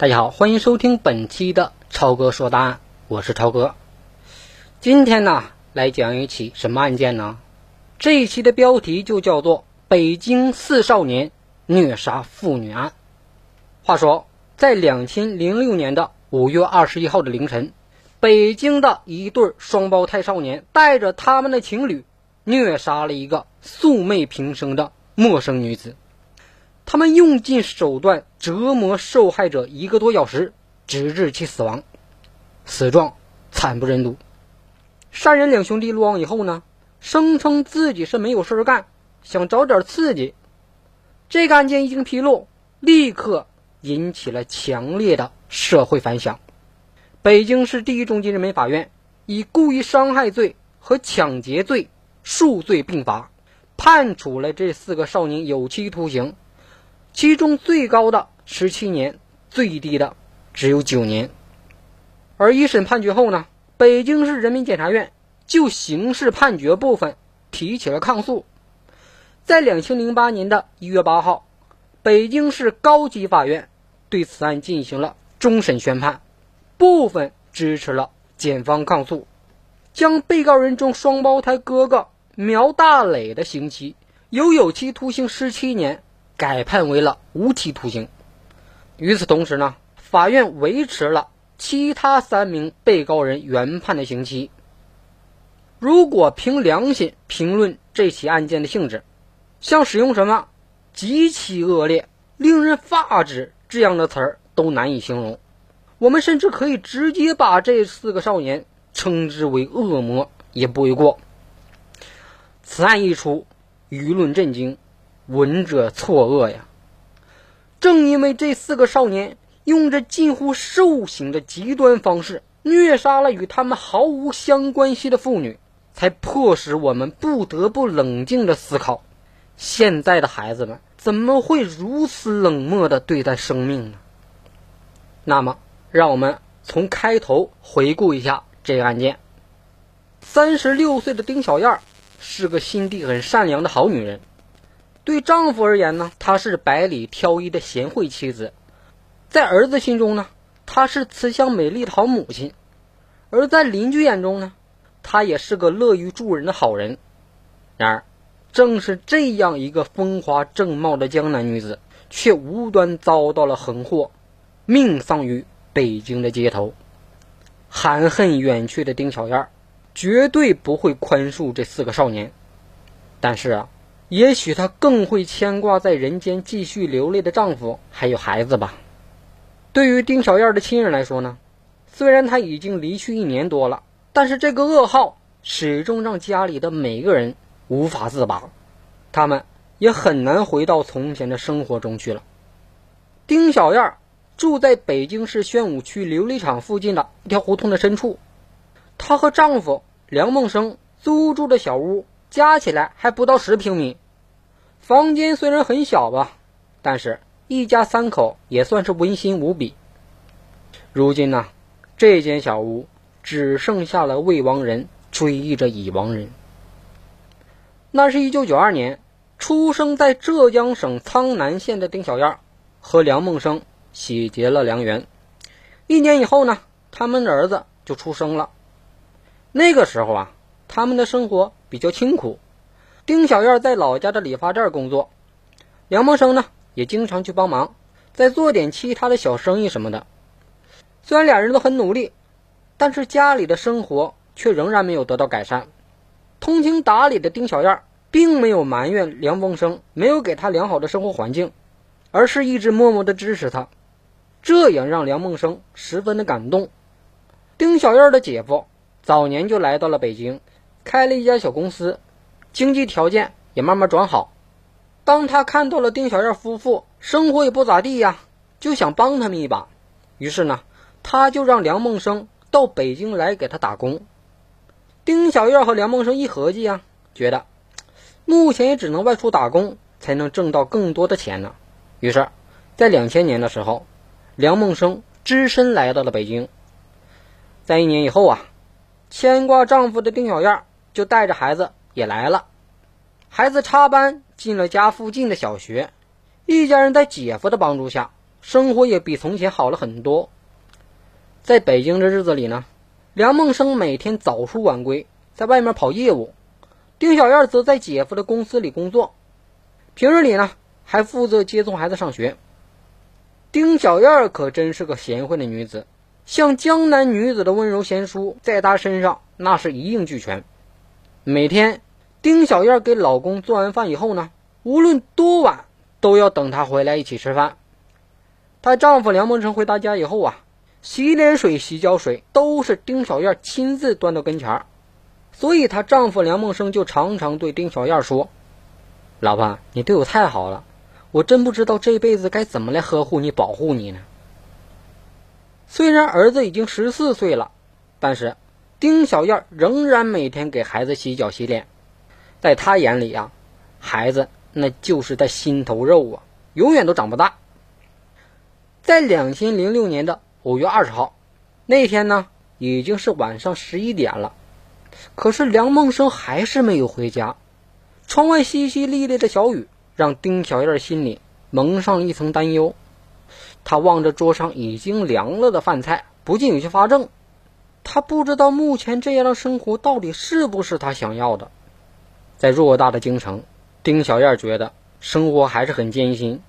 大家好，欢迎收听本期的超哥说答案，我是超哥。今天呢，来讲一起什么案件呢？这一期的标题就叫做“北京四少年虐杀妇女案”。话说，在两千零六年的五月二十一号的凌晨，北京的一对双胞胎少年带着他们的情侣，虐杀了一个素昧平生的陌生女子。他们用尽手段折磨受害者一个多小时，直至其死亡，死状惨不忍睹。杀人两兄弟落网以后呢，声称自己是没有事儿干，想找点刺激。这个案件一经披露，立刻引起了强烈的社会反响。北京市第一中级人民法院以故意伤害罪和抢劫罪数罪并罚，判处了这四个少年有期徒刑。其中最高的十七年，最低的只有九年。而一审判决后呢，北京市人民检察院就刑事判决部分提起了抗诉。在两千零八年的一月八号，北京市高级法院对此案进行了终审宣判，部分支持了检方抗诉，将被告人中双胞胎哥哥苗大磊的刑期由有期徒刑十七年。改判为了无期徒刑。与此同时呢，法院维持了其他三名被告人原判的刑期。如果凭良心评论这起案件的性质，像使用什么“极其恶劣”“令人发指”这样的词儿都难以形容。我们甚至可以直接把这四个少年称之为恶魔，也不为过。此案一出，舆论震惊。闻者错愕呀！正因为这四个少年用着近乎兽刑的极端方式虐杀了与他们毫无相关系的妇女，才迫使我们不得不冷静的思考：现在的孩子们怎么会如此冷漠的对待生命呢？那么，让我们从开头回顾一下这个案件。三十六岁的丁小燕是个心地很善良的好女人。对丈夫而言呢，她是百里挑一的贤惠妻子；在儿子心中呢，她是慈祥美丽的好母亲；而在邻居眼中呢，她也是个乐于助人的好人。然而，正是这样一个风华正茂的江南女子，却无端遭到了横祸，命丧于北京的街头。含恨远去的丁小燕，绝对不会宽恕这四个少年。但是啊。也许她更会牵挂在人间继续流泪的丈夫还有孩子吧。对于丁小燕的亲人来说呢，虽然她已经离去一年多了，但是这个噩耗始终让家里的每个人无法自拔，他们也很难回到从前的生活中去了。丁小燕住在北京市宣武区琉璃厂附近的一条胡同的深处，她和丈夫梁梦生租住的小屋加起来还不到十平米。房间虽然很小吧，但是一家三口也算是温馨无比。如今呢，这间小屋只剩下了未亡人追忆着已亡人。那是一九九二年，出生在浙江省苍南县的丁小燕和梁梦生喜结了良缘。一年以后呢，他们的儿子就出生了。那个时候啊，他们的生活比较清苦。丁小燕在老家的理发店工作，梁梦生呢也经常去帮忙，再做点其他的小生意什么的。虽然俩人都很努力，但是家里的生活却仍然没有得到改善。通情达理的丁小燕并没有埋怨梁梦生没有给她良好的生活环境，而是一直默默的支持他，这也让梁梦生十分的感动。丁小燕的姐夫早年就来到了北京，开了一家小公司。经济条件也慢慢转好。当他看到了丁小燕夫妇生活也不咋地呀，就想帮他们一把。于是呢，他就让梁梦生到北京来给他打工。丁小燕和梁梦生一合计啊，觉得目前也只能外出打工才能挣到更多的钱呢。于是，在两千年的时候，梁梦生只身来到了北京。在一年以后啊，牵挂丈夫的丁小燕就带着孩子。也来了，孩子插班进了家附近的小学，一家人在姐夫的帮助下生活也比从前好了很多。在北京的日子里呢，梁梦生每天早出晚归，在外面跑业务；丁小燕则在姐夫的公司里工作，平日里呢还负责接送孩子上学。丁小燕可真是个贤惠的女子，像江南女子的温柔贤淑，在她身上那是一应俱全。每天，丁小燕给老公做完饭以后呢，无论多晚，都要等他回来一起吃饭。她丈夫梁梦生回到家以后啊。洗脸水、洗脚水都是丁小燕亲自端到跟前儿，所以她丈夫梁梦生就常常对丁小燕说：“老婆，你对我太好了，我真不知道这辈子该怎么来呵护你、保护你呢。”虽然儿子已经十四岁了，但是丁小燕仍然每天给孩子洗脚、洗脸，在她眼里呀，孩子那就是他心头肉啊，永远都长不大。在两千零六年的。五月二十号，那天呢，已经是晚上十一点了，可是梁梦生还是没有回家。窗外淅淅沥沥的小雨，让丁小燕心里蒙上一层担忧。她望着桌上已经凉了的饭菜，不禁有些发怔。他不知道目前这样的生活到底是不是他想要的。在偌大的京城，丁小燕觉得生活还是很艰辛。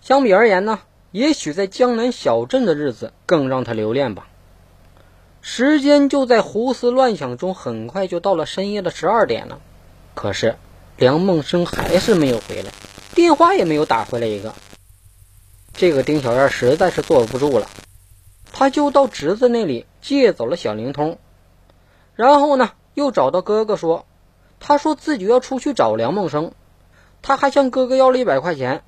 相比而言呢？也许在江南小镇的日子更让他留恋吧。时间就在胡思乱想中，很快就到了深夜的十二点了。可是梁梦生还是没有回来，电话也没有打回来一个。这个丁小燕实在是坐不住了，他就到侄子那里借走了小灵通，然后呢，又找到哥哥说，他说自己要出去找梁梦生，他还向哥哥要了一百块钱。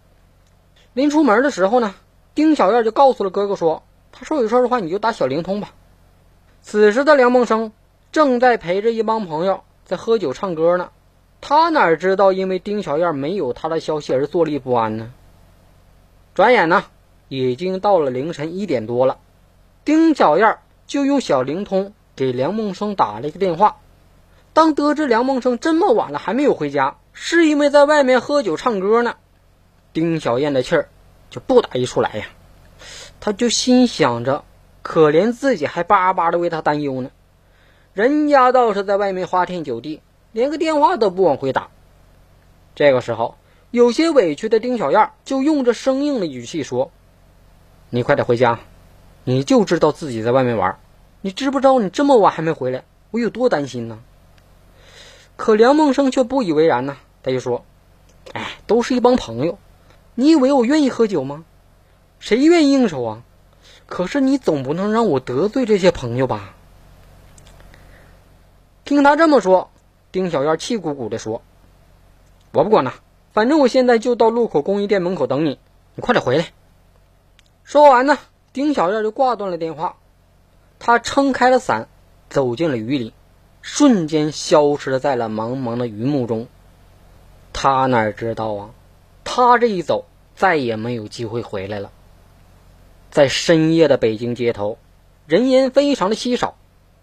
临出门的时候呢。丁小燕就告诉了哥哥说：“他说有事的话，你就打小灵通吧。”此时的梁梦生正在陪着一帮朋友在喝酒唱歌呢，他哪知道因为丁小燕没有他的消息而坐立不安呢？转眼呢，已经到了凌晨一点多了，丁小燕就用小灵通给梁梦生打了一个电话。当得知梁梦生这么晚了还没有回家，是因为在外面喝酒唱歌呢，丁小燕的气儿。就不打一处来呀，他就心想着，可怜自己还巴巴的为他担忧呢。人家倒是在外面花天酒地，连个电话都不往回打。这个时候，有些委屈的丁小燕就用着生硬的语气说：“你快点回家，你就知道自己在外面玩，你知不知道你这么晚还没回来，我有多担心呢？”可梁梦生却不以为然呢，他就说：“哎，都是一帮朋友。”你以为我愿意喝酒吗？谁愿意应酬啊？可是你总不能让我得罪这些朋友吧？听他这么说，丁小燕气鼓鼓的说：“我不管了，反正我现在就到路口工艺店门口等你，你快点回来。”说完呢，丁小燕就挂断了电话。她撑开了伞，走进了雨里，瞬间消失在了茫茫的云幕中。她哪知道啊？他这一走，再也没有机会回来了。在深夜的北京街头，人烟非常的稀少，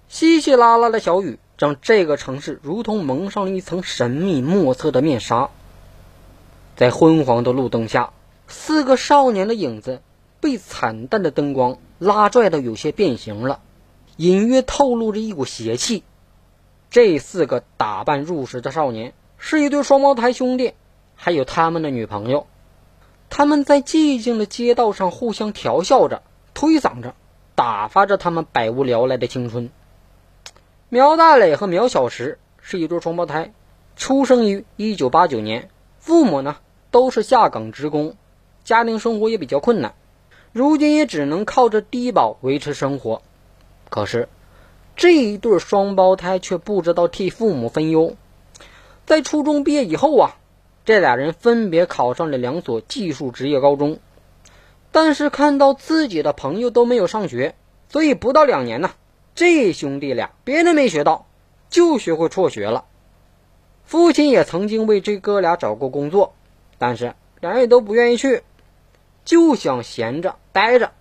稀稀拉拉的小雨让这个城市如同蒙上了一层神秘莫测的面纱。在昏黄的路灯下，四个少年的影子被惨淡的灯光拉拽的有些变形了，隐约透露着一股邪气。这四个打扮入时的少年是一对双胞胎兄弟。还有他们的女朋友，他们在寂静的街道上互相调笑着、推搡着，打发着他们百无聊赖的青春。苗大磊和苗小石是一对双胞胎，出生于一九八九年，父母呢都是下岗职工，家庭生活也比较困难，如今也只能靠着低保维持生活。可是这一对双胞胎却不知道替父母分忧，在初中毕业以后啊。这俩人分别考上了两所技术职业高中，但是看到自己的朋友都没有上学，所以不到两年呢，这兄弟俩别的没学到，就学会辍学了。父亲也曾经为这哥俩找过工作，但是两人也都不愿意去，就想闲着待着。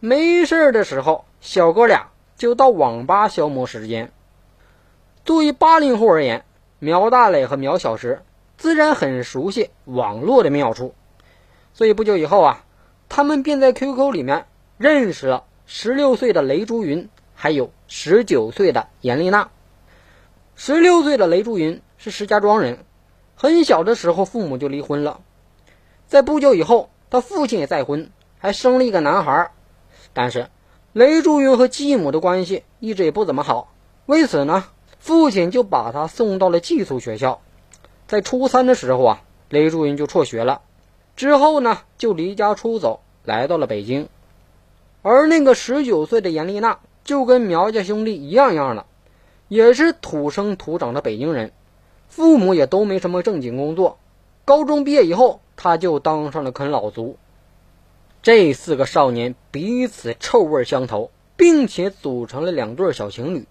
没事的时候，小哥俩就到网吧消磨时间。作为八零后而言，苗大磊和苗小石。自然很熟悉网络的妙处，所以不久以后啊，他们便在 QQ 里面认识了十六岁的雷珠云，还有十九岁的严丽娜。十六岁的雷珠云是石家庄人，很小的时候父母就离婚了，在不久以后，他父亲也再婚，还生了一个男孩。但是雷珠云和继母的关系一直也不怎么好，为此呢，父亲就把他送到了寄宿学校。在初三的时候啊，雷珠云就辍学了，之后呢，就离家出走，来到了北京。而那个十九岁的严丽娜，就跟苗家兄弟一样样的，也是土生土长的北京人，父母也都没什么正经工作。高中毕业以后，他就当上了啃老族。这四个少年彼此臭味相投，并且组成了两对小情侣。